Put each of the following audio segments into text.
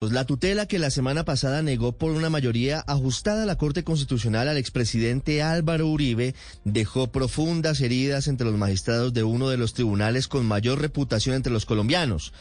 La tutela que la semana pasada negó por una mayoría ajustada a la Corte Constitucional al expresidente Álvaro Uribe dejó profundas heridas entre los magistrados de uno de los tribunales con mayor reputación entre los colombianos.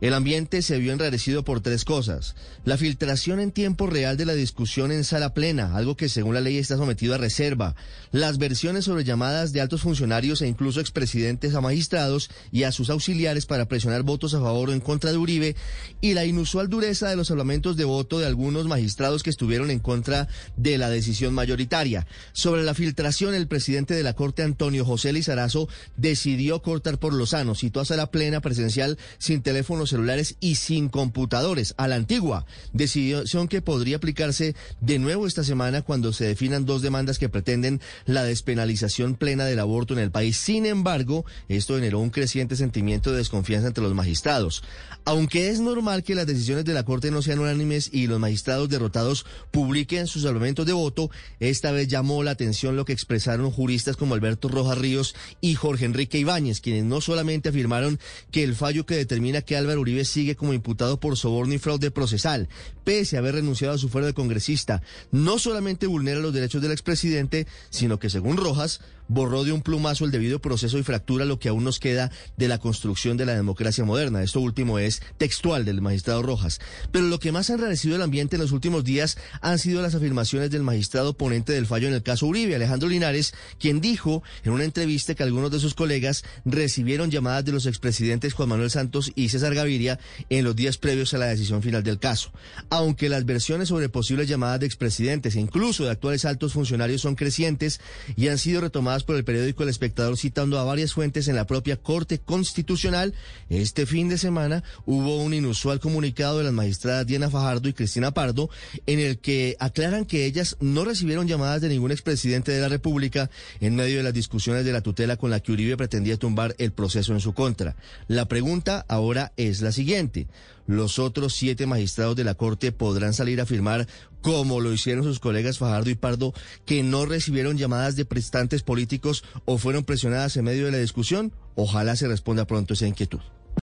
El ambiente se vio enrarecido por tres cosas. La filtración en tiempo real de la discusión en sala plena, algo que según la ley está sometido a reserva. Las versiones sobre llamadas de altos funcionarios e incluso expresidentes a magistrados y a sus auxiliares para presionar votos a favor o en contra de Uribe y la inusual dureza de los parlamentos de voto de algunos magistrados que estuvieron en contra de la decisión mayoritaria. Sobre la filtración, el presidente de la Corte, Antonio José Lizarazo, decidió cortar por lo sano, citó a sala plena presencial sin teléfonos celulares y sin computadores, a la antigua, decisión que podría aplicarse de nuevo esta semana cuando se definan dos demandas que pretenden la despenalización plena del aborto en el país. Sin embargo, esto generó un creciente sentimiento de desconfianza entre los magistrados. Aunque es normal que las decisiones de la Corte no sean unánimes y los magistrados derrotados publiquen sus argumentos de voto, esta vez llamó la atención lo que expresaron juristas como Alberto Rojas Ríos y Jorge Enrique Ibáñez, quienes no solamente afirmaron que el fallo que determina que Álvaro Uribe sigue como imputado por soborno y fraude procesal, pese a haber renunciado a su fuero de congresista, no solamente vulnera los derechos del expresidente, sino que según Rojas, borró de un plumazo el debido proceso y fractura lo que aún nos queda de la construcción de la democracia moderna. Esto último es textual del magistrado Rojas. Pero lo que más ha enrarecido el ambiente en los últimos días han sido las afirmaciones del magistrado ponente del fallo en el caso Uribe, Alejandro Linares, quien dijo en una entrevista que algunos de sus colegas recibieron llamadas de los expresidentes Juan Manuel Santos y César Gaviria en los días previos a la decisión final del caso. Aunque las versiones sobre posibles llamadas de expresidentes e incluso de actuales altos funcionarios son crecientes y han sido retomadas por el periódico El Espectador citando a varias fuentes en la propia Corte Constitucional, este fin de semana hubo un inusual comunicado de las magistradas Diana Fajardo y Cristina Pardo en el que aclaran que ellas no recibieron llamadas de ningún expresidente de la República en medio de las discusiones de la tutela con la que Uribe pretendía tumbar el proceso en su contra. La pregunta ahora es la siguiente. ¿Los otros siete magistrados de la Corte podrán salir a afirmar, como lo hicieron sus colegas Fajardo y Pardo, que no recibieron llamadas de prestantes políticos o fueron presionadas en medio de la discusión? Ojalá se responda pronto esa inquietud.